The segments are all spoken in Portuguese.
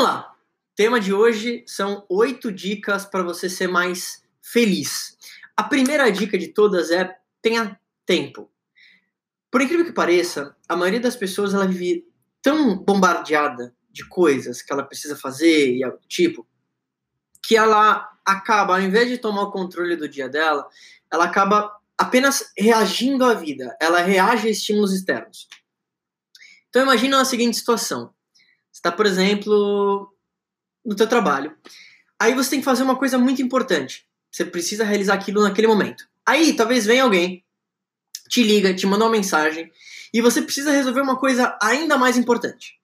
Vamos lá. O tema de hoje são oito dicas para você ser mais feliz. A primeira dica de todas é tenha tempo. Por incrível que pareça, a maioria das pessoas ela vive tão bombardeada de coisas que ela precisa fazer e tipo que ela acaba, ao invés de tomar o controle do dia dela, ela acaba apenas reagindo à vida. Ela reage a estímulos externos. Então imagina a seguinte situação. Está, por exemplo, no teu trabalho. Aí você tem que fazer uma coisa muito importante. Você precisa realizar aquilo naquele momento. Aí talvez venha alguém, te liga, te manda uma mensagem e você precisa resolver uma coisa ainda mais importante.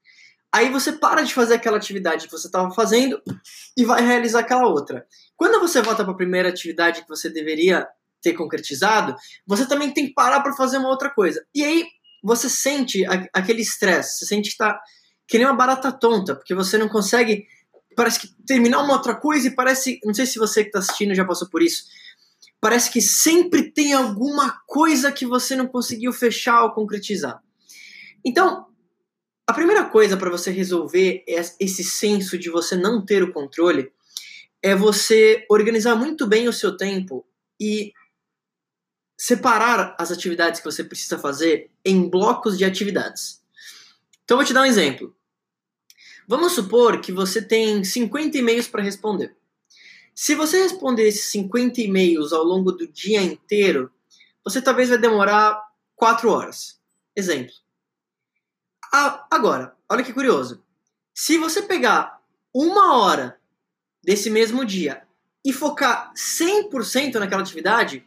Aí você para de fazer aquela atividade que você estava fazendo e vai realizar aquela outra. Quando você volta para a primeira atividade que você deveria ter concretizado, você também tem que parar para fazer uma outra coisa. E aí você sente aquele estresse, você sente que está que nem uma barata tonta, porque você não consegue parece que terminar uma outra coisa e parece, não sei se você que está assistindo já passou por isso, parece que sempre tem alguma coisa que você não conseguiu fechar ou concretizar. Então, a primeira coisa para você resolver esse senso de você não ter o controle é você organizar muito bem o seu tempo e separar as atividades que você precisa fazer em blocos de atividades. Então, vou te dar um exemplo. Vamos supor que você tem 50 e-mails para responder. Se você responder esses 50 e-mails ao longo do dia inteiro, você talvez vai demorar 4 horas. Exemplo. Agora, olha que curioso. Se você pegar uma hora desse mesmo dia e focar 100% naquela atividade,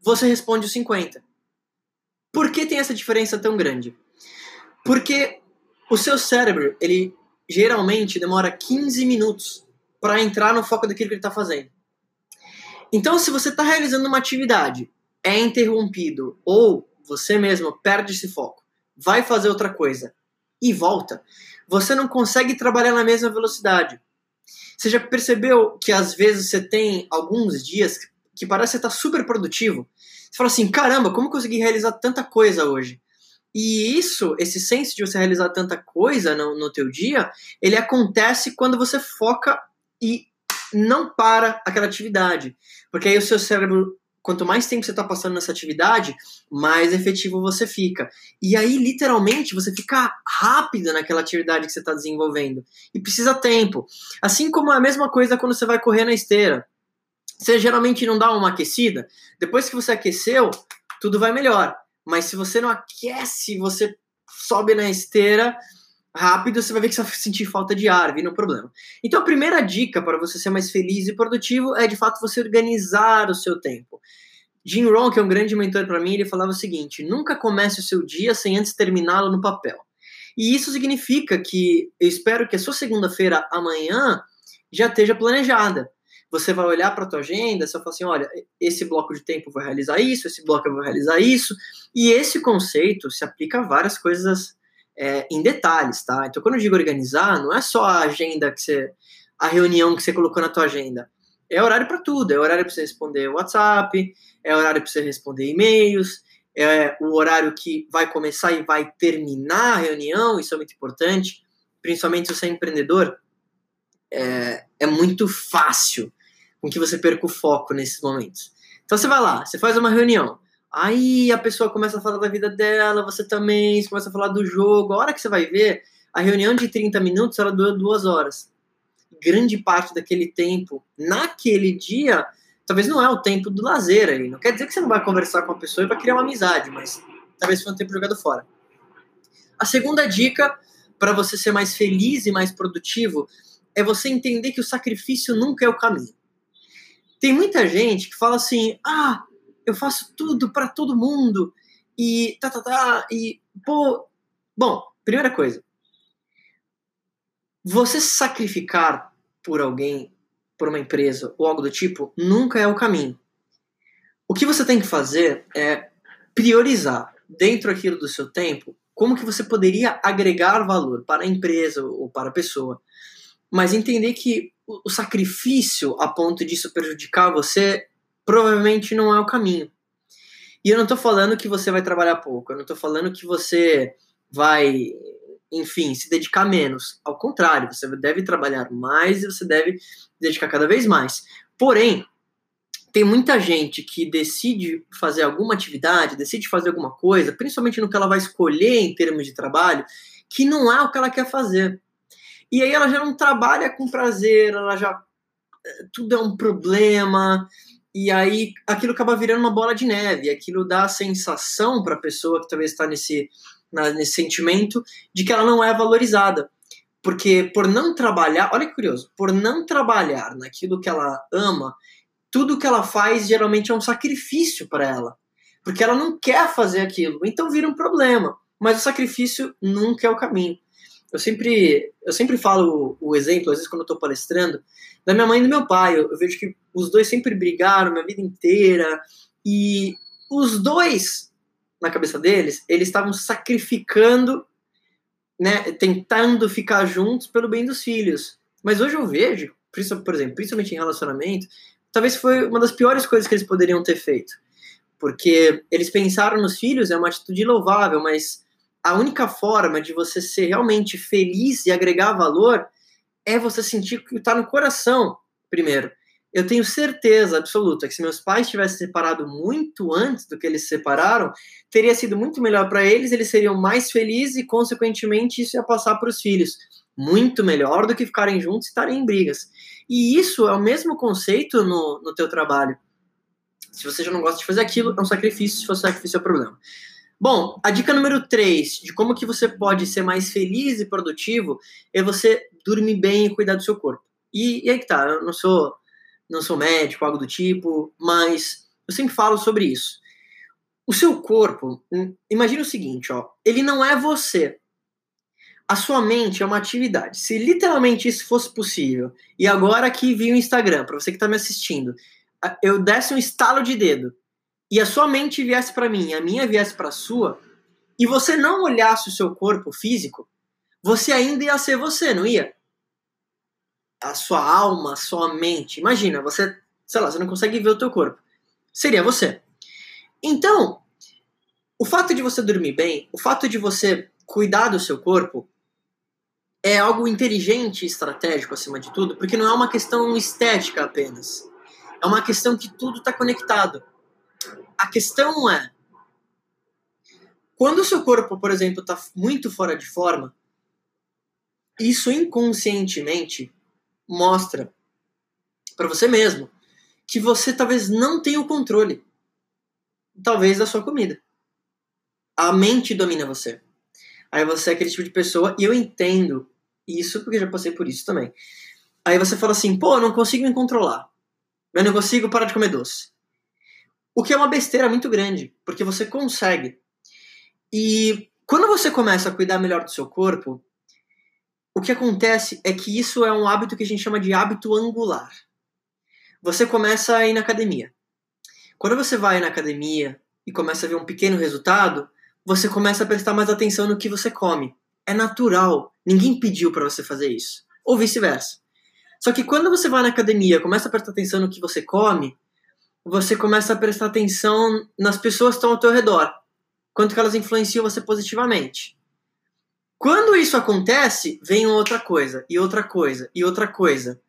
você responde os 50. Por que tem essa diferença tão grande? Porque o seu cérebro, ele geralmente demora 15 minutos para entrar no foco daquilo que ele está fazendo. Então, se você está realizando uma atividade, é interrompido ou você mesmo perde esse foco, vai fazer outra coisa e volta, você não consegue trabalhar na mesma velocidade. Você já percebeu que às vezes você tem alguns dias que parece estar tá super produtivo? Você fala assim: caramba, como consegui realizar tanta coisa hoje? E isso, esse senso de você realizar tanta coisa no, no teu dia, ele acontece quando você foca e não para aquela atividade. Porque aí o seu cérebro, quanto mais tempo você está passando nessa atividade, mais efetivo você fica. E aí, literalmente, você fica rápido naquela atividade que você está desenvolvendo. E precisa tempo. Assim como a mesma coisa quando você vai correr na esteira. Você geralmente não dá uma aquecida. Depois que você aqueceu, tudo vai melhor. Mas se você não aquece, você sobe na esteira rápido, você vai ver que você vai sentir falta de ar, vindo o problema. Então a primeira dica para você ser mais feliz e produtivo é de fato você organizar o seu tempo. Jim Rohn, que é um grande mentor para mim, ele falava o seguinte: nunca comece o seu dia sem antes terminá-lo no papel. E isso significa que eu espero que a sua segunda-feira amanhã já esteja planejada você vai olhar para a tua agenda, você vai falar assim, olha, esse bloco de tempo eu vou realizar isso, esse bloco eu vou realizar isso, e esse conceito se aplica a várias coisas é, em detalhes, tá? Então, quando eu digo organizar, não é só a agenda que você, a reunião que você colocou na tua agenda, é horário para tudo, é horário para você responder WhatsApp, é horário para você responder e-mails, é o horário que vai começar e vai terminar a reunião, isso é muito importante, principalmente se você é empreendedor, é, é muito fácil com que você perca o foco nesses momentos. Então você vai lá, você faz uma reunião, aí a pessoa começa a falar da vida dela, você também, você começa a falar do jogo. A hora que você vai ver, a reunião de 30 minutos ela dura duas horas. Grande parte daquele tempo, naquele dia, talvez não é o tempo do lazer ali. Não quer dizer que você não vai conversar com a pessoa e vai criar uma amizade, mas talvez foi um tempo jogado fora. A segunda dica para você ser mais feliz e mais produtivo é você entender que o sacrifício nunca é o caminho. Tem muita gente que fala assim: ah, eu faço tudo para todo mundo e tá, tá, tá, e pô. Bom, primeira coisa, você sacrificar por alguém, por uma empresa ou algo do tipo, nunca é o caminho. O que você tem que fazer é priorizar dentro aquilo do seu tempo como que você poderia agregar valor para a empresa ou para a pessoa, mas entender que o sacrifício a ponto disso prejudicar você provavelmente não é o caminho. E eu não estou falando que você vai trabalhar pouco, eu não estou falando que você vai enfim, se dedicar menos. Ao contrário, você deve trabalhar mais e você deve dedicar cada vez mais. Porém, tem muita gente que decide fazer alguma atividade, decide fazer alguma coisa, principalmente no que ela vai escolher em termos de trabalho, que não é o que ela quer fazer. E aí ela já não trabalha com prazer, ela já. Eh, tudo é um problema, e aí aquilo acaba virando uma bola de neve, aquilo dá a sensação para a pessoa que talvez está nesse, nesse sentimento de que ela não é valorizada. Porque por não trabalhar, olha que curioso, por não trabalhar naquilo que ela ama, tudo que ela faz geralmente é um sacrifício para ela, porque ela não quer fazer aquilo, então vira um problema. Mas o sacrifício nunca é o caminho. Eu sempre, eu sempre falo o, exemplo, às vezes quando eu estou palestrando, da minha mãe e do meu pai. Eu, eu vejo que os dois sempre brigaram minha vida inteira e os dois, na cabeça deles, eles estavam sacrificando, né, tentando ficar juntos pelo bem dos filhos. Mas hoje eu vejo, por exemplo, principalmente em relacionamento, talvez foi uma das piores coisas que eles poderiam ter feito. Porque eles pensaram nos filhos, é uma atitude louvável, mas a única forma de você ser realmente feliz e agregar valor é você sentir que está no coração, primeiro. Eu tenho certeza absoluta que se meus pais tivessem separado muito antes do que eles se separaram, teria sido muito melhor para eles, eles seriam mais felizes e, consequentemente, isso ia passar para os filhos muito melhor do que ficarem juntos e estarem em brigas. E isso é o mesmo conceito no, no teu trabalho. Se você já não gosta de fazer aquilo, é um sacrifício, se for sacrifício é um problema. Bom, a dica número 3 de como que você pode ser mais feliz e produtivo é você dormir bem e cuidar do seu corpo. E, e aí que tá, eu não sou, não sou médico, algo do tipo, mas eu sempre falo sobre isso. O seu corpo, hum, imagine o seguinte, ó, ele não é você a sua mente é uma atividade. Se literalmente isso fosse possível, e agora aqui vi o Instagram, para você que está me assistindo, eu desse um estalo de dedo e a sua mente viesse para mim, a minha viesse para a sua, e você não olhasse o seu corpo físico, você ainda ia ser você, não ia? A sua alma, a sua mente. Imagina, você, sei lá, você não consegue ver o teu corpo. Seria você. Então, o fato de você dormir bem, o fato de você cuidar do seu corpo, é algo inteligente e estratégico acima de tudo, porque não é uma questão estética apenas. É uma questão que tudo está conectado. A questão é quando o seu corpo, por exemplo, está muito fora de forma, isso inconscientemente mostra para você mesmo que você talvez não tenha o controle, talvez da sua comida. A mente domina você. Aí você é aquele tipo de pessoa, e eu entendo isso porque já passei por isso também. Aí você fala assim, pô, eu não consigo me controlar. Eu não consigo parar de comer doce. O que é uma besteira muito grande, porque você consegue. E quando você começa a cuidar melhor do seu corpo, o que acontece é que isso é um hábito que a gente chama de hábito angular. Você começa a ir na academia. Quando você vai na academia e começa a ver um pequeno resultado, você começa a prestar mais atenção no que você come. É natural. Ninguém pediu para você fazer isso. Ou vice-versa. Só que quando você vai na academia, começa a prestar atenção no que você come, você começa a prestar atenção nas pessoas que estão ao teu redor. Quanto que elas influenciam você positivamente. Quando isso acontece, vem outra coisa, e outra coisa, e outra coisa.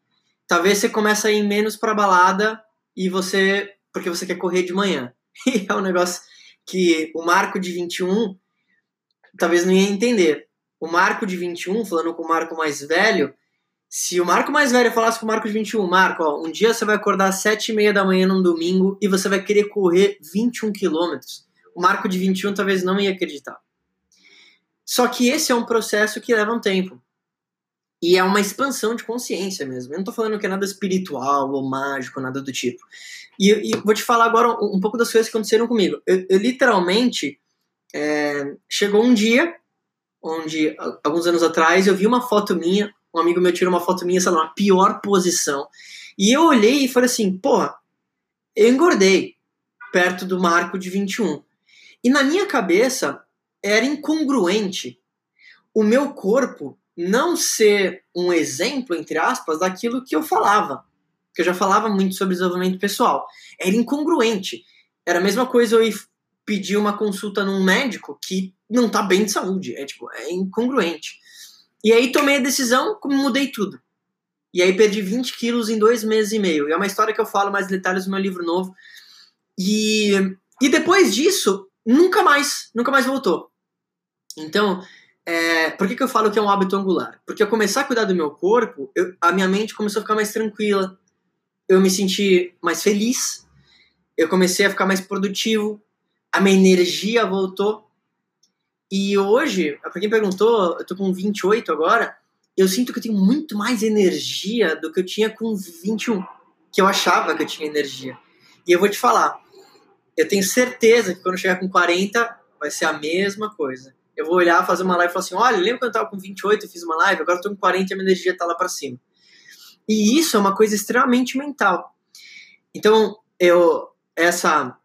Talvez você comece a ir menos pra balada e você. porque você quer correr de manhã. E é um negócio que o Marco de 21 talvez não ia entender. O Marco de 21, falando com o Marco mais velho, se o Marco mais velho falasse com o Marco de 21, Marco, ó, um dia você vai acordar às 7 e meia da manhã num domingo e você vai querer correr 21 quilômetros. O Marco de 21 talvez não ia acreditar. Só que esse é um processo que leva um tempo. E é uma expansão de consciência mesmo. Eu não tô falando que é nada espiritual ou mágico, nada do tipo. E, e vou te falar agora um, um, pouco das coisas que aconteceram comigo. Eu, eu literalmente é, chegou um dia onde alguns anos atrás eu vi uma foto minha, um amigo meu tirou uma foto minha, sei lá, na pior posição. E eu olhei e falei assim, porra, eu engordei perto do marco de 21. E na minha cabeça era incongruente o meu corpo não ser um exemplo, entre aspas, daquilo que eu falava. Que eu já falava muito sobre desenvolvimento pessoal. Era incongruente. Era a mesma coisa eu ir pedir uma consulta num médico que não tá bem de saúde. É tipo, é incongruente. E aí tomei a decisão, como mudei tudo. E aí perdi 20 quilos em dois meses e meio. E é uma história que eu falo mais detalhes no meu livro novo. E, e depois disso, nunca mais, nunca mais voltou. Então, é, por que, que eu falo que é um hábito angular? Porque eu começar a cuidar do meu corpo, eu, a minha mente começou a ficar mais tranquila, eu me senti mais feliz, eu comecei a ficar mais produtivo, a minha energia voltou. E hoje, para quem perguntou, eu tô com 28 agora, eu sinto que eu tenho muito mais energia do que eu tinha com 21, que eu achava que eu tinha energia. E eu vou te falar, eu tenho certeza que quando chegar com 40, vai ser a mesma coisa. Eu vou olhar, fazer uma live e falar assim: olha, lembra quando eu tava com 28 e fiz uma live? Agora eu tô com 40 e a minha energia tá lá para cima. E isso é uma coisa extremamente mental. Então, eu essa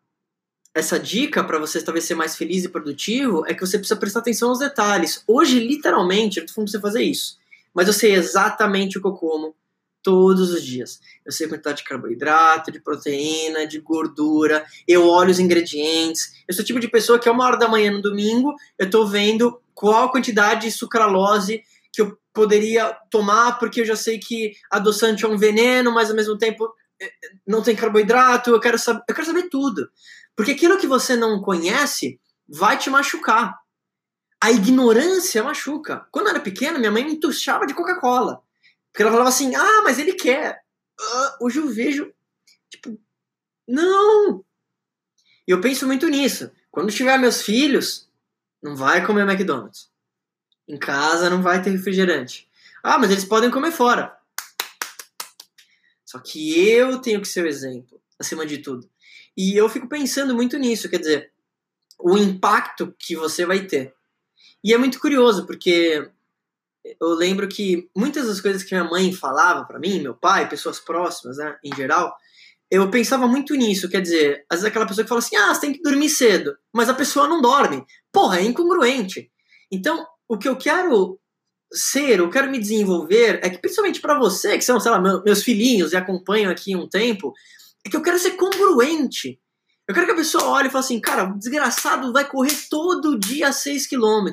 essa dica para você talvez ser mais feliz e produtivo é que você precisa prestar atenção nos detalhes. Hoje, literalmente, eu tô falando pra você fazer isso. Mas eu sei exatamente o que eu como todos os dias. Eu sei a quantidade de carboidrato, de proteína, de gordura. Eu olho os ingredientes. Eu sou o tipo de pessoa que a uma hora da manhã no domingo eu tô vendo qual quantidade de sucralose que eu poderia tomar, porque eu já sei que adoçante é um veneno, mas ao mesmo tempo é, não tem carboidrato. Eu quero saber, eu quero saber tudo. Porque aquilo que você não conhece vai te machucar. A ignorância machuca. Quando eu era pequena, minha mãe me entuchava de Coca-Cola. Porque ela falava assim: ah, mas ele quer. Uh, hoje eu vejo, tipo, não. Eu penso muito nisso. Quando tiver meus filhos, não vai comer McDonald's. Em casa não vai ter refrigerante. Ah, mas eles podem comer fora. Só que eu tenho que ser o exemplo, acima de tudo. E eu fico pensando muito nisso, quer dizer, o impacto que você vai ter. E é muito curioso, porque eu lembro que muitas das coisas que minha mãe falava para mim, meu pai, pessoas próximas, né, em geral, eu pensava muito nisso. Quer dizer, às vezes aquela pessoa que fala assim: ah, você tem que dormir cedo, mas a pessoa não dorme. Porra, é incongruente. Então, o que eu quero ser, eu quero me desenvolver, é que principalmente para você, que são, sei lá, meus filhinhos e acompanham aqui um tempo, é que eu quero ser congruente. Eu quero que a pessoa olhe e fale assim, cara, o desgraçado vai correr todo dia 6 km.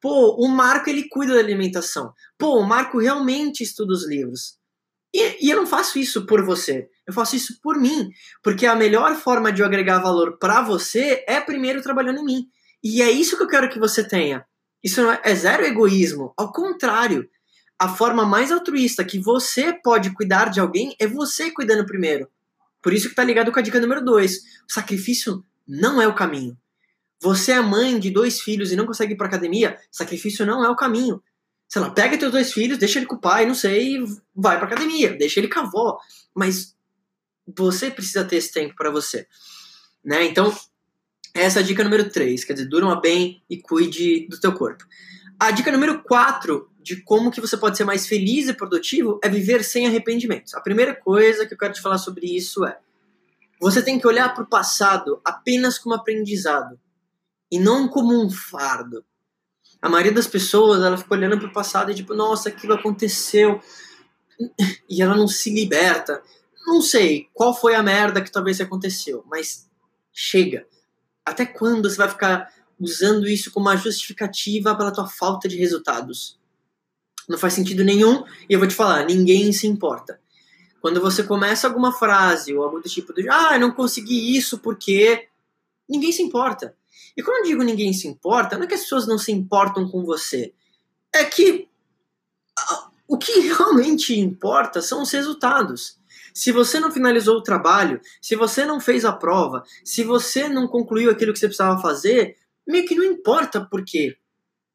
Pô, o Marco ele cuida da alimentação. Pô, o Marco realmente estuda os livros. E, e eu não faço isso por você. Eu faço isso por mim. Porque a melhor forma de eu agregar valor para você é primeiro trabalhando em mim. E é isso que eu quero que você tenha. Isso é, é zero egoísmo. Ao contrário, a forma mais altruísta que você pode cuidar de alguém é você cuidando primeiro. Por isso que tá ligado com a dica número 2. O sacrifício não é o caminho. Você é mãe de dois filhos e não consegue ir pra academia, sacrifício não é o caminho. Sei lá, pega teus dois filhos, deixa ele com o pai, não sei, e vai pra academia, deixa ele com a avó. Mas você precisa ter esse tempo para você. Né? Então, essa é a dica número 3, quer dizer, durma bem e cuide do teu corpo. A dica número 4 de como que você pode ser mais feliz e produtivo é viver sem arrependimentos. A primeira coisa que eu quero te falar sobre isso é: você tem que olhar para o passado apenas como aprendizado e não como um fardo. A maioria das pessoas ela fica olhando para o passado e tipo, nossa, aquilo aconteceu e ela não se liberta. Não sei qual foi a merda que talvez aconteceu, mas chega. Até quando você vai ficar usando isso como uma justificativa pela tua falta de resultados? Não faz sentido nenhum, e eu vou te falar, ninguém se importa. Quando você começa alguma frase ou algo do tipo de, ah, eu não consegui isso porque ninguém se importa. E quando eu digo ninguém se importa, não é que as pessoas não se importam com você. É que o que realmente importa são os resultados. Se você não finalizou o trabalho, se você não fez a prova, se você não concluiu aquilo que você precisava fazer, meio que não importa por quê.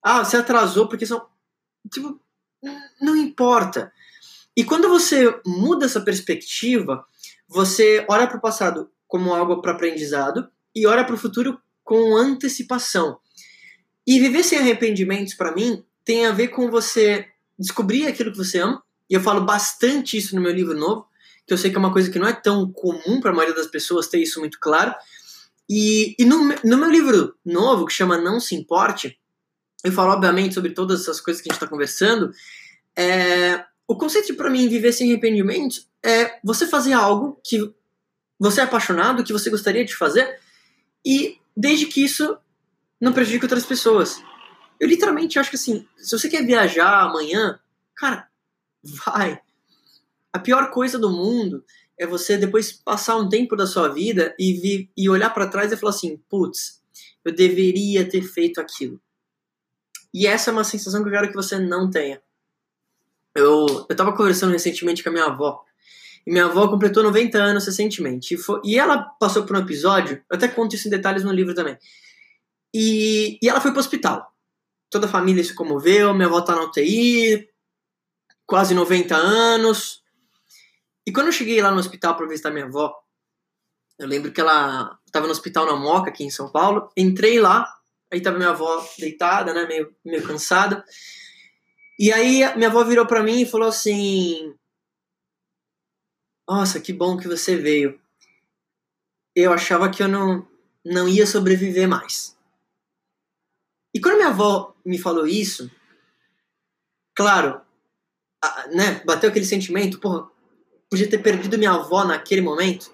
Ah, você atrasou porque são. Tipo, não importa. E quando você muda essa perspectiva, você olha para o passado como algo para aprendizado e olha para o futuro com antecipação. E viver sem arrependimentos, para mim, tem a ver com você descobrir aquilo que você ama. E eu falo bastante isso no meu livro novo, que eu sei que é uma coisa que não é tão comum para a maioria das pessoas ter isso muito claro. E, e no, no meu livro novo, que chama Não Se Importe, eu falo, obviamente, sobre todas essas coisas que a gente está conversando. É, o conceito para mim viver sem arrependimentos é você fazer algo que você é apaixonado, que você gostaria de fazer, e desde que isso não prejudica outras pessoas. Eu literalmente acho que assim, se você quer viajar amanhã, cara, vai. A pior coisa do mundo é você depois passar um tempo da sua vida e, vi, e olhar para trás e falar assim, putz, eu deveria ter feito aquilo. E essa é uma sensação que eu quero que você não tenha. Eu, eu tava conversando recentemente com a minha avó. E minha avó completou 90 anos recentemente. E, foi, e ela passou por um episódio, eu até conto isso em detalhes no livro também. E, e ela foi pro hospital. Toda a família se comoveu, minha avó tá na UTI, quase 90 anos. E quando eu cheguei lá no hospital para visitar minha avó, eu lembro que ela estava no hospital na Moca, aqui em São Paulo. Entrei lá, aí tava minha avó deitada, né, meio, meio cansada. E aí minha avó virou para mim e falou assim: Nossa, que bom que você veio. Eu achava que eu não, não ia sobreviver mais. E quando minha avó me falou isso, claro, né, bateu aquele sentimento, porra, podia ter perdido minha avó naquele momento.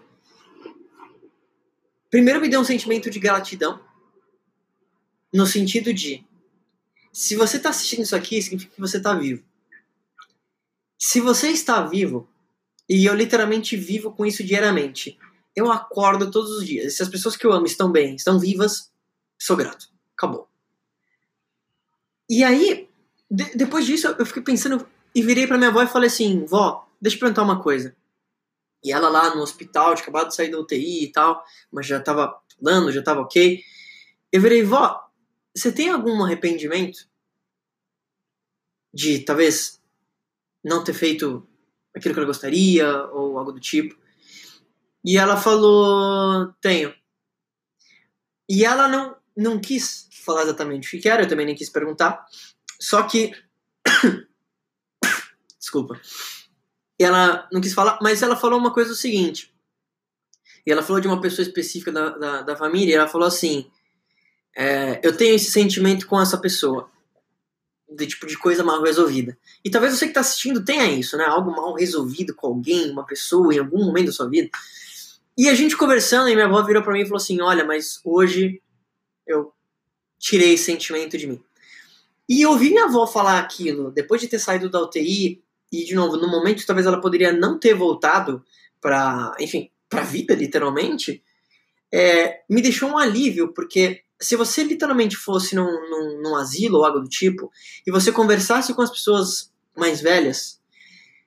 Primeiro me deu um sentimento de gratidão, no sentido de se você está assistindo isso aqui, significa que você está vivo. Se você está vivo, e eu literalmente vivo com isso diariamente, eu acordo todos os dias. Se as pessoas que eu amo estão bem, estão vivas, sou grato. Acabou. E aí, de, depois disso, eu fiquei pensando e virei para minha avó e falei assim: vó, deixa eu perguntar uma coisa. E ela lá no hospital, tinha acabado de sair da UTI e tal, mas já tava falando, já tava ok. Eu virei, vó, você tem algum arrependimento de talvez não ter feito aquilo que ela gostaria ou algo do tipo? E ela falou: Tenho. E ela não, não quis falar exatamente o que era, eu também nem quis perguntar. Só que. Desculpa. Ela não quis falar, mas ela falou uma coisa o seguinte. E ela falou de uma pessoa específica da, da, da família, e ela falou assim: é, eu tenho esse sentimento com essa pessoa. De tipo de coisa mal resolvida. E talvez você que está assistindo tenha isso, né? Algo mal resolvido com alguém, uma pessoa, em algum momento da sua vida. E a gente conversando, e minha avó virou para mim e falou assim: Olha, mas hoje eu tirei esse sentimento de mim. E eu ouvi minha avó falar aquilo depois de ter saído da UTI, e de novo, no momento talvez ela poderia não ter voltado para, enfim, para a vida, literalmente, é, me deixou um alívio, porque se você literalmente fosse num, num, num, asilo ou algo do tipo, e você conversasse com as pessoas mais velhas,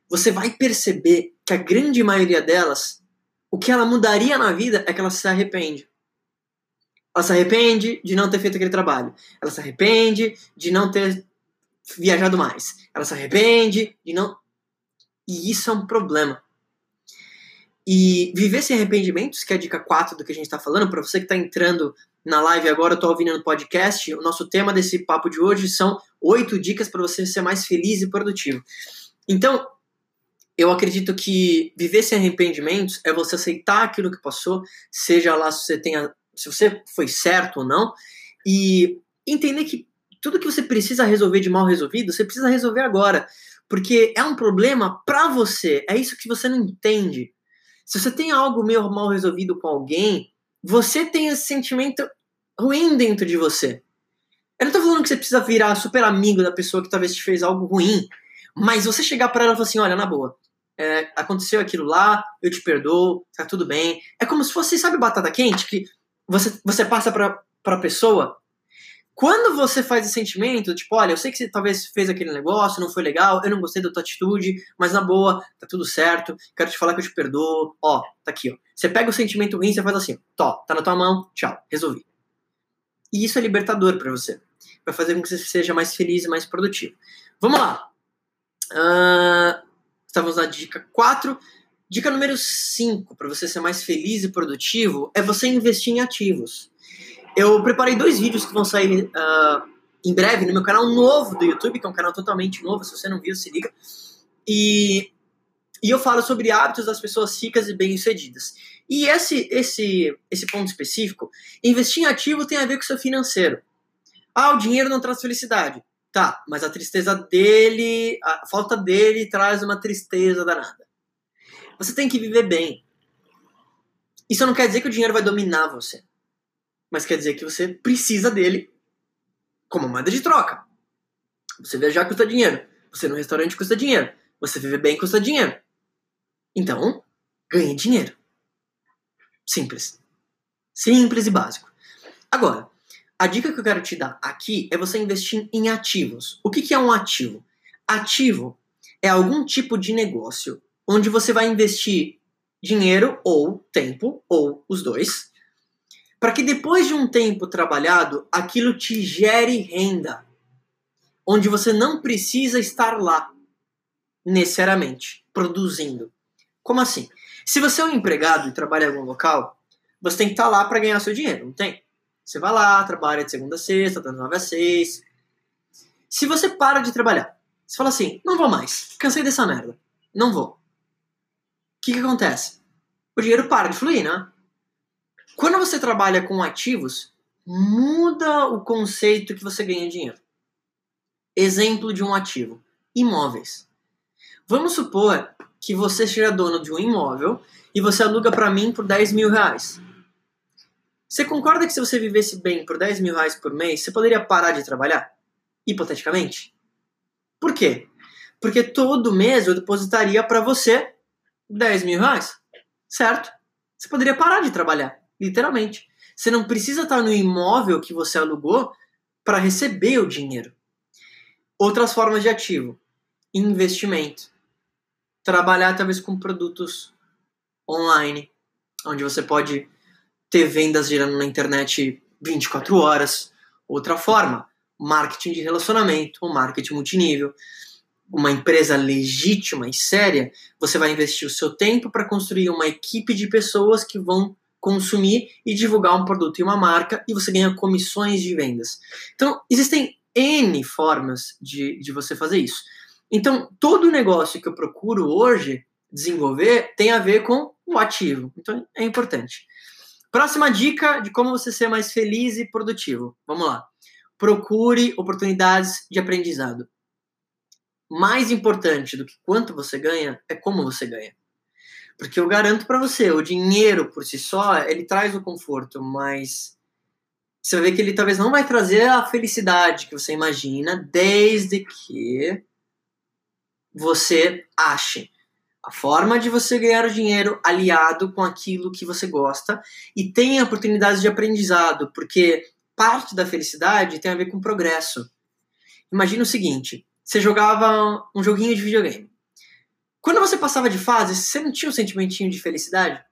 você vai perceber que a grande maioria delas, o que ela mudaria na vida é que ela se arrepende. Ela se arrepende de não ter feito aquele trabalho. Ela se arrepende de não ter viajado mais. Ela se arrepende de não. E isso é um problema. E viver sem arrependimentos, que é a dica 4 do que a gente está falando, para você que está entrando na live agora, estou ouvindo no podcast, o nosso tema desse papo de hoje são oito dicas para você ser mais feliz e produtivo. Então, eu acredito que viver sem arrependimentos é você aceitar aquilo que passou, seja lá se você tenha, se você foi certo ou não, e entender que tudo que você precisa resolver de mal resolvido, você precisa resolver agora, porque é um problema para você, é isso que você não entende. Se você tem algo meio mal resolvido com alguém, você tem esse sentimento ruim dentro de você. Eu não tô falando que você precisa virar super amigo da pessoa que talvez te fez algo ruim, mas você chegar para ela e falar assim: olha, na boa, é, aconteceu aquilo lá, eu te perdoo, tá tudo bem. É como se fosse, sabe, batata quente, que você, você passa pra, pra pessoa quando você faz esse sentimento, tipo, olha, eu sei que você talvez fez aquele negócio, não foi legal, eu não gostei da tua atitude, mas na boa, tá tudo certo, quero te falar que eu te perdoo, ó, tá aqui, ó. Você pega o sentimento ruim, você faz assim, ó, tá na tua mão, tchau, resolvi. E isso é libertador para você. Vai fazer com que você seja mais feliz e mais produtivo. Vamos lá. Uh, estamos na dica 4. Dica número 5, para você ser mais feliz e produtivo, é você investir em ativos. Eu preparei dois vídeos que vão sair uh, em breve no meu canal novo do YouTube, que é um canal totalmente novo, se você não viu, se liga. E, e eu falo sobre hábitos das pessoas ricas e bem-sucedidas. E esse, esse, esse ponto específico, investir em ativo tem a ver com o seu financeiro. Ah, o dinheiro não traz felicidade. Tá, mas a tristeza dele, a falta dele traz uma tristeza danada. Você tem que viver bem. Isso não quer dizer que o dinheiro vai dominar você. Mas quer dizer que você precisa dele como moeda de troca. Você viajar custa dinheiro, você no restaurante custa dinheiro, você viver bem custa dinheiro. Então, ganhe dinheiro. Simples. Simples e básico. Agora, a dica que eu quero te dar aqui é você investir em ativos. O que, que é um ativo? Ativo é algum tipo de negócio onde você vai investir dinheiro ou tempo, ou os dois, para que depois de um tempo trabalhado, aquilo te gere renda, onde você não precisa estar lá necessariamente produzindo. Como assim? Se você é um empregado e trabalha em algum local, você tem que estar lá para ganhar seu dinheiro, não tem? Você vai lá, trabalha de segunda a sexta, das nove a seis. Se você para de trabalhar, você fala assim, não vou mais, cansei dessa merda, não vou. O que, que acontece? O dinheiro para de fluir, né? Quando você trabalha com ativos, muda o conceito que você ganha dinheiro. Exemplo de um ativo: imóveis. Vamos supor que você seja dono de um imóvel e você aluga para mim por 10 mil reais. Você concorda que se você vivesse bem por 10 mil reais por mês, você poderia parar de trabalhar? Hipoteticamente? Por quê? Porque todo mês eu depositaria para você 10 mil reais, certo? Você poderia parar de trabalhar, literalmente. Você não precisa estar no imóvel que você alugou para receber o dinheiro. Outras formas de ativo: investimento trabalhar talvez com produtos online, onde você pode ter vendas girando na internet 24 horas. Outra forma, marketing de relacionamento, ou marketing multinível. Uma empresa legítima e séria, você vai investir o seu tempo para construir uma equipe de pessoas que vão consumir e divulgar um produto e uma marca e você ganha comissões de vendas. Então, existem N formas de, de você fazer isso. Então, todo negócio que eu procuro hoje desenvolver tem a ver com o ativo. Então, é importante. Próxima dica de como você ser mais feliz e produtivo. Vamos lá. Procure oportunidades de aprendizado. Mais importante do que quanto você ganha é como você ganha. Porque eu garanto para você, o dinheiro por si só, ele traz o conforto, mas você ver que ele talvez não vai trazer a felicidade que você imagina, desde que você ache a forma de você ganhar o dinheiro aliado com aquilo que você gosta e tenha oportunidades de aprendizado, porque parte da felicidade tem a ver com progresso. Imagina o seguinte: você jogava um joguinho de videogame. Quando você passava de fase, você não tinha um sentimentinho de felicidade?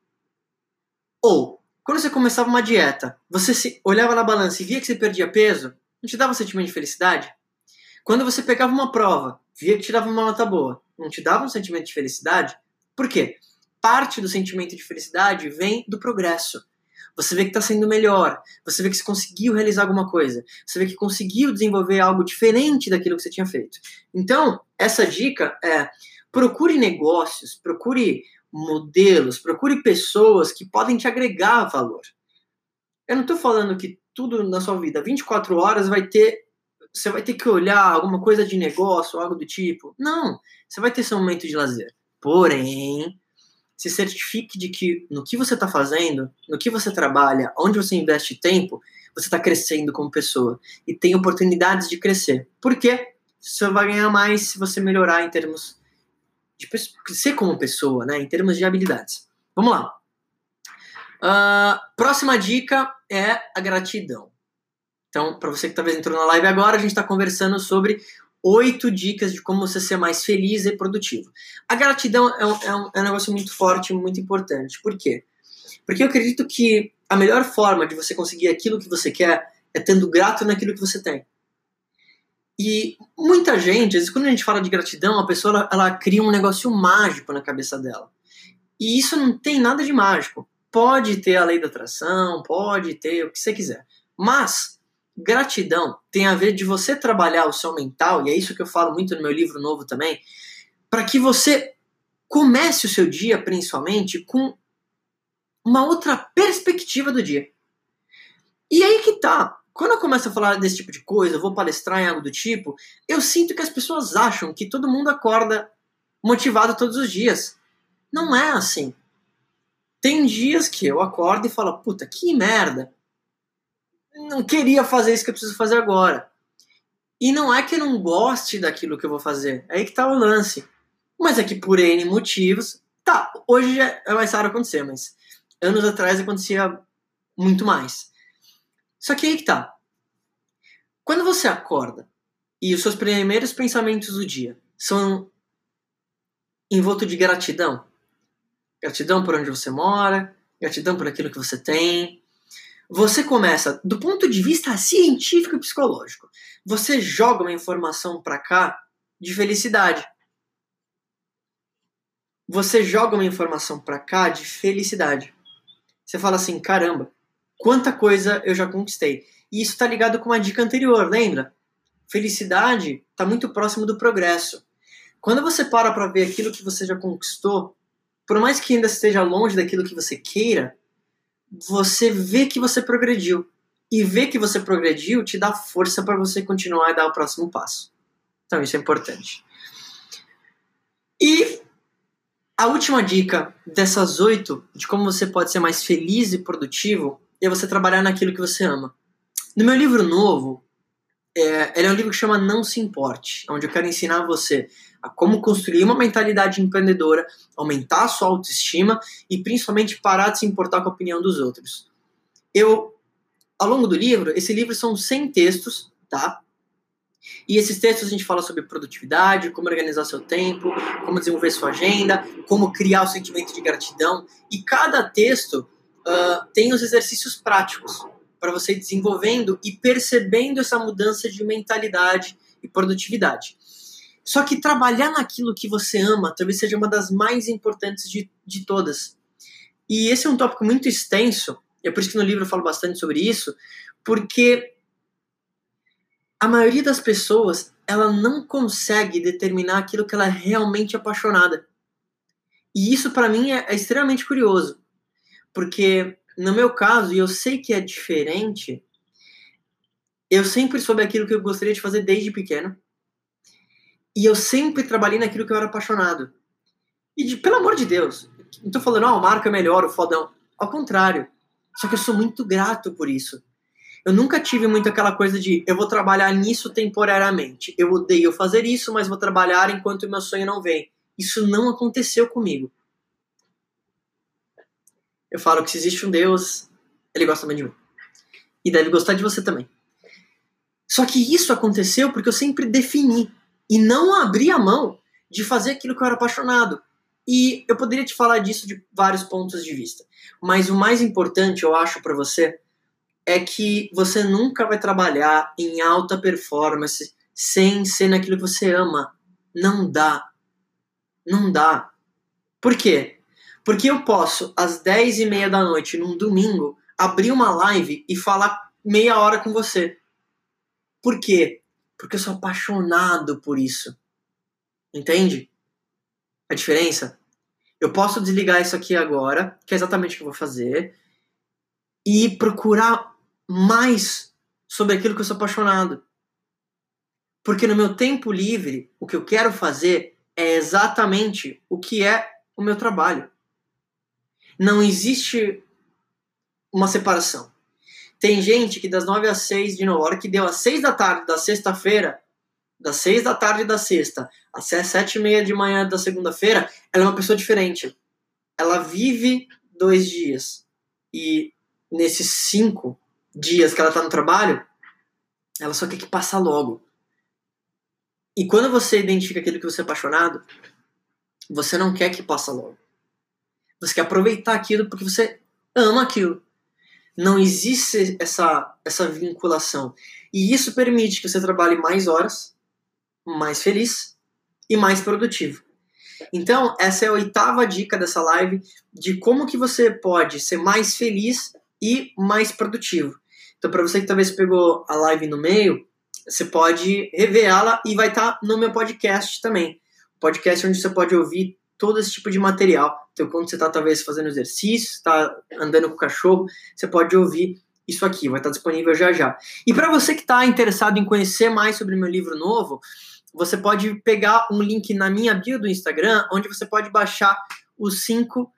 Ou, quando você começava uma dieta, você olhava na balança e via que você perdia peso, não te dava um sentimento de felicidade? Quando você pegava uma prova, via que tirava uma nota boa, não te dava um sentimento de felicidade? Por quê? Parte do sentimento de felicidade vem do progresso. Você vê que está sendo melhor, você vê que você conseguiu realizar alguma coisa, você vê que conseguiu desenvolver algo diferente daquilo que você tinha feito. Então, essa dica é: procure negócios, procure modelos, procure pessoas que podem te agregar valor. Eu não estou falando que tudo na sua vida, 24 horas, vai ter você vai ter que olhar alguma coisa de negócio, algo do tipo. Não, você vai ter seu momento de lazer. Porém, se certifique de que no que você está fazendo, no que você trabalha, onde você investe tempo, você está crescendo como pessoa e tem oportunidades de crescer. Por quê? Você vai ganhar mais se você melhorar em termos de ser como pessoa, né? Em termos de habilidades. Vamos lá. Uh, próxima dica é a gratidão. Então, para você que talvez entrou na live agora, a gente está conversando sobre oito dicas de como você ser mais feliz e produtivo. A gratidão é um, é um, é um negócio muito forte, muito importante. Por quê? Porque eu acredito que a melhor forma de você conseguir aquilo que você quer é tendo grato naquilo que você tem. E muita gente, às vezes, quando a gente fala de gratidão, a pessoa ela, ela cria um negócio mágico na cabeça dela. E isso não tem nada de mágico. Pode ter a lei da atração, pode ter o que você quiser. Mas Gratidão tem a ver de você trabalhar o seu mental, e é isso que eu falo muito no meu livro novo também, para que você comece o seu dia, principalmente, com uma outra perspectiva do dia. E aí que tá. Quando eu começo a falar desse tipo de coisa, vou palestrar em algo do tipo, eu sinto que as pessoas acham que todo mundo acorda motivado todos os dias. Não é assim. Tem dias que eu acordo e falo, puta, que merda. não queria fazer isso que eu preciso fazer agora. E não é que eu não goste daquilo que eu vou fazer, é aí que tá o lance. Mas é que por N motivos, tá, hoje é mais raro acontecer, mas anos atrás acontecia muito mais. Só que aí que tá. Quando você acorda e os seus primeiros pensamentos do dia são envolto de gratidão, gratidão por onde você mora, gratidão por aquilo que você tem, você começa, do ponto de vista científico e psicológico, você joga uma informação para cá de felicidade. Você joga uma informação para cá de felicidade. Você fala assim, caramba, quanta coisa eu já conquistei. E isso está ligado com uma dica anterior, lembra? Felicidade está muito próximo do progresso. Quando você para para ver aquilo que você já conquistou, por mais que ainda esteja longe daquilo que você queira, você vê que você progrediu. E ver que você progrediu te dá força para você continuar e dar o próximo passo. Então isso é importante. E a última dica dessas oito de como você pode ser mais feliz e produtivo é você trabalhar naquilo que você ama. No meu livro novo, é, ele é um livro que chama Não Se Importe, onde eu quero ensinar você a como construir uma mentalidade empreendedora, aumentar a sua autoestima e principalmente parar de se importar com a opinião dos outros. Eu, ao longo do livro, esse livro são 100 textos, tá? E esses textos a gente fala sobre produtividade, como organizar seu tempo, como desenvolver sua agenda, como criar o sentimento de gratidão. E cada texto uh, tem os exercícios práticos para você desenvolvendo e percebendo essa mudança de mentalidade e produtividade. Só que trabalhar naquilo que você ama talvez seja uma das mais importantes de, de todas. E esse é um tópico muito extenso, é por isso que no livro eu falo bastante sobre isso, porque a maioria das pessoas ela não consegue determinar aquilo que ela é realmente apaixonada. E isso para mim é, é extremamente curioso, porque no meu caso, e eu sei que é diferente, eu sempre soube aquilo que eu gostaria de fazer desde pequeno. E eu sempre trabalhei naquilo que eu era apaixonado. E, de, pelo amor de Deus, não tô falando, ah, o Marco é melhor, o fodão. Ao contrário. Só que eu sou muito grato por isso. Eu nunca tive muito aquela coisa de eu vou trabalhar nisso temporariamente. Eu odeio fazer isso, mas vou trabalhar enquanto o meu sonho não vem. Isso não aconteceu comigo. Eu falo que se existe um Deus, ele gosta também de mim. E deve gostar de você também. Só que isso aconteceu porque eu sempre defini e não abri a mão de fazer aquilo que eu era apaixonado. E eu poderia te falar disso de vários pontos de vista. Mas o mais importante, eu acho, para você é que você nunca vai trabalhar em alta performance sem ser naquilo que você ama. Não dá. Não dá. Por quê? Porque eu posso, às 10 e meia da noite, num domingo, abrir uma live e falar meia hora com você. Por quê? Porque eu sou apaixonado por isso. Entende? A diferença? Eu posso desligar isso aqui agora, que é exatamente o que eu vou fazer, e procurar mais sobre aquilo que eu sou apaixonado. Porque no meu tempo livre, o que eu quero fazer é exatamente o que é o meu trabalho. Não existe uma separação. Tem gente que das 9 às 6, de novo, a hora que deu às 6 da tarde da sexta-feira, das 6 da tarde da sexta até 7 e meia de manhã da segunda-feira, ela é uma pessoa diferente. Ela vive dois dias. E nesses cinco dias que ela está no trabalho, ela só quer que passa logo. E quando você identifica aquilo que você é apaixonado, você não quer que passa logo. Você quer aproveitar aquilo porque você ama aquilo. Não existe essa, essa vinculação. E isso permite que você trabalhe mais horas, mais feliz e mais produtivo. Então, essa é a oitava dica dessa live de como que você pode ser mais feliz e mais produtivo. Então, para você que talvez pegou a live no meio, você pode rever ela e vai estar tá no meu podcast também. Podcast onde você pode ouvir todo esse tipo de material. Então, quando você está talvez fazendo exercício, está andando com o cachorro, você pode ouvir isso aqui, vai estar disponível já já. E para você que está interessado em conhecer mais sobre meu livro novo, você pode pegar um link na minha bio do Instagram, onde você pode baixar os cinco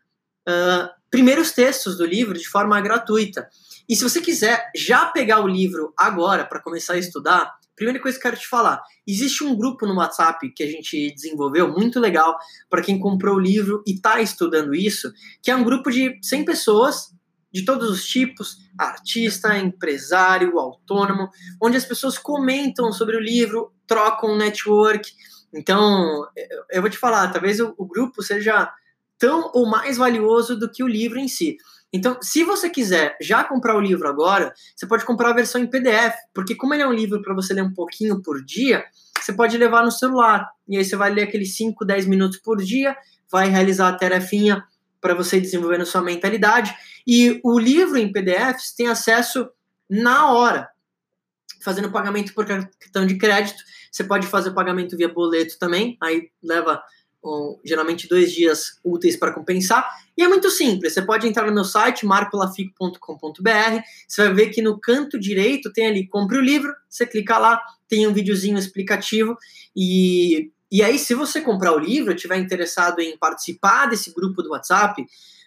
uh, primeiros textos do livro de forma gratuita. E se você quiser já pegar o livro agora para começar a estudar, primeira coisa que eu quero te falar: existe um grupo no WhatsApp que a gente desenvolveu muito legal para quem comprou o livro e está estudando isso, que é um grupo de 100 pessoas de todos os tipos, artista, empresário, autônomo, onde as pessoas comentam sobre o livro, trocam network. Então, eu vou te falar, talvez o, o grupo seja tão ou mais valioso do que o livro em si. Então, se você quiser já comprar o livro agora, você pode comprar a versão em PDF, porque como ele é um livro para você ler um pouquinho por dia, você pode levar no celular. E aí você vai ler aqueles 5, 10 minutos por dia, vai realizar a tarefinha para você desenvolver na sua mentalidade. E o livro em PDF você tem acesso na hora, fazendo pagamento por cartão de crédito. Você pode fazer o pagamento via boleto também, aí leva geralmente dois dias úteis para compensar. E é muito simples, você pode entrar no meu site, marcolafico.com.br, você vai ver que no canto direito tem ali, compre o livro, você clica lá, tem um videozinho explicativo, e, e aí se você comprar o livro, estiver interessado em participar desse grupo do WhatsApp,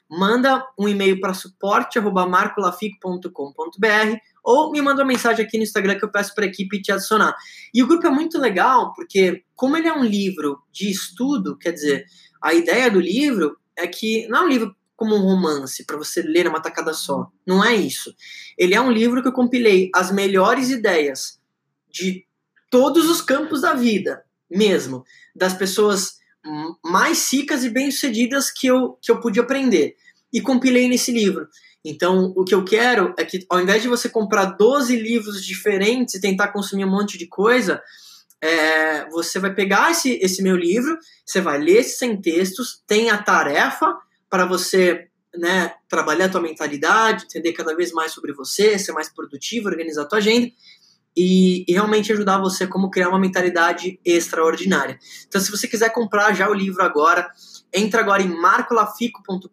manda um e-mail para suporte@marcolafico.com.br ou me manda uma mensagem aqui no Instagram que eu peço para a equipe te adicionar. E o grupo é muito legal porque como ele é um livro de estudo, quer dizer, a ideia do livro é que não é um livro como um romance para você ler numa tacada só. Não é isso. Ele é um livro que eu compilei as melhores ideias de todos os campos da vida, mesmo, das pessoas mais ricas e bem-sucedidas que eu, que eu pude aprender. E compilei nesse livro. Então, o que eu quero é que, ao invés de você comprar 12 livros diferentes e tentar consumir um monte de coisa, é, você vai pegar esse, esse meu livro, você vai ler esses 100 textos, tem a tarefa para você né, trabalhar a tua mentalidade, entender cada vez mais sobre você, ser mais produtivo, organizar a tua agenda e, e, realmente ajudar você como criar uma mentalidade extraordinária. Então, se você quiser comprar já o livro agora, entra agora em marcolafico.com.br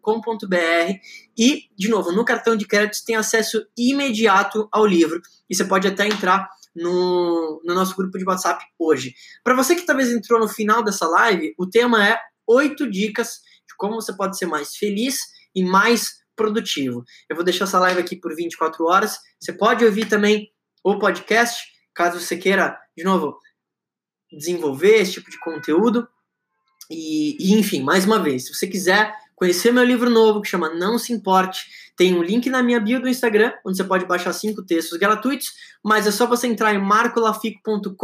e, de novo, no cartão de crédito tem acesso imediato ao livro e você pode até entrar no, no nosso grupo de WhatsApp hoje. Para você que talvez entrou no final dessa live, o tema é oito dicas de como você pode ser mais feliz e mais produtivo. Eu vou deixar essa live aqui por 24 horas. Você pode ouvir também o podcast, caso você queira, de novo, desenvolver esse tipo de conteúdo. E, e, enfim, mais uma vez, se você quiser conhecer meu livro novo que chama Não Se Importe, tem um link na minha bio do Instagram, onde você pode baixar cinco textos gratuitos, mas é só você entrar em marcolafico.com.br,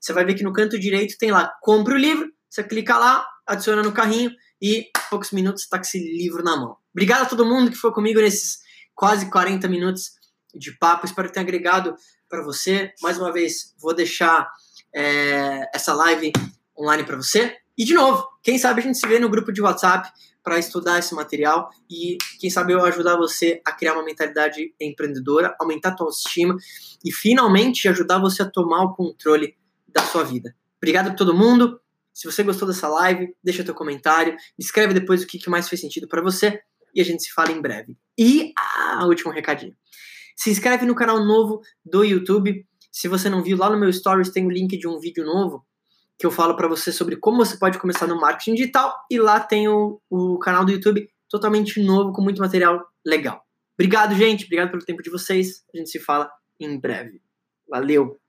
você vai ver que no canto direito tem lá, compre o livro, você clica lá, adiciona no carrinho e poucos minutos está com esse livro na mão. Obrigado a todo mundo que foi comigo nesses quase 40 minutos de papo. Espero que tenha agregado para você. Mais uma vez, vou deixar é, essa live online para você. E, de novo, quem sabe a gente se vê no grupo de WhatsApp para estudar esse material e, quem sabe, eu ajudar você a criar uma mentalidade empreendedora, aumentar a tua autoestima e, finalmente, ajudar você a tomar o controle da sua vida. Obrigado a todo mundo. Se você gostou dessa live, deixa teu comentário, escreve depois o que mais fez sentido para você e a gente se fala em breve. E, ah, último recadinho. Se inscreve no canal novo do YouTube. Se você não viu, lá no meu Stories tem o link de um vídeo novo que eu falo para você sobre como você pode começar no marketing digital. E lá tem o, o canal do YouTube totalmente novo, com muito material legal. Obrigado, gente. Obrigado pelo tempo de vocês. A gente se fala em breve. Valeu!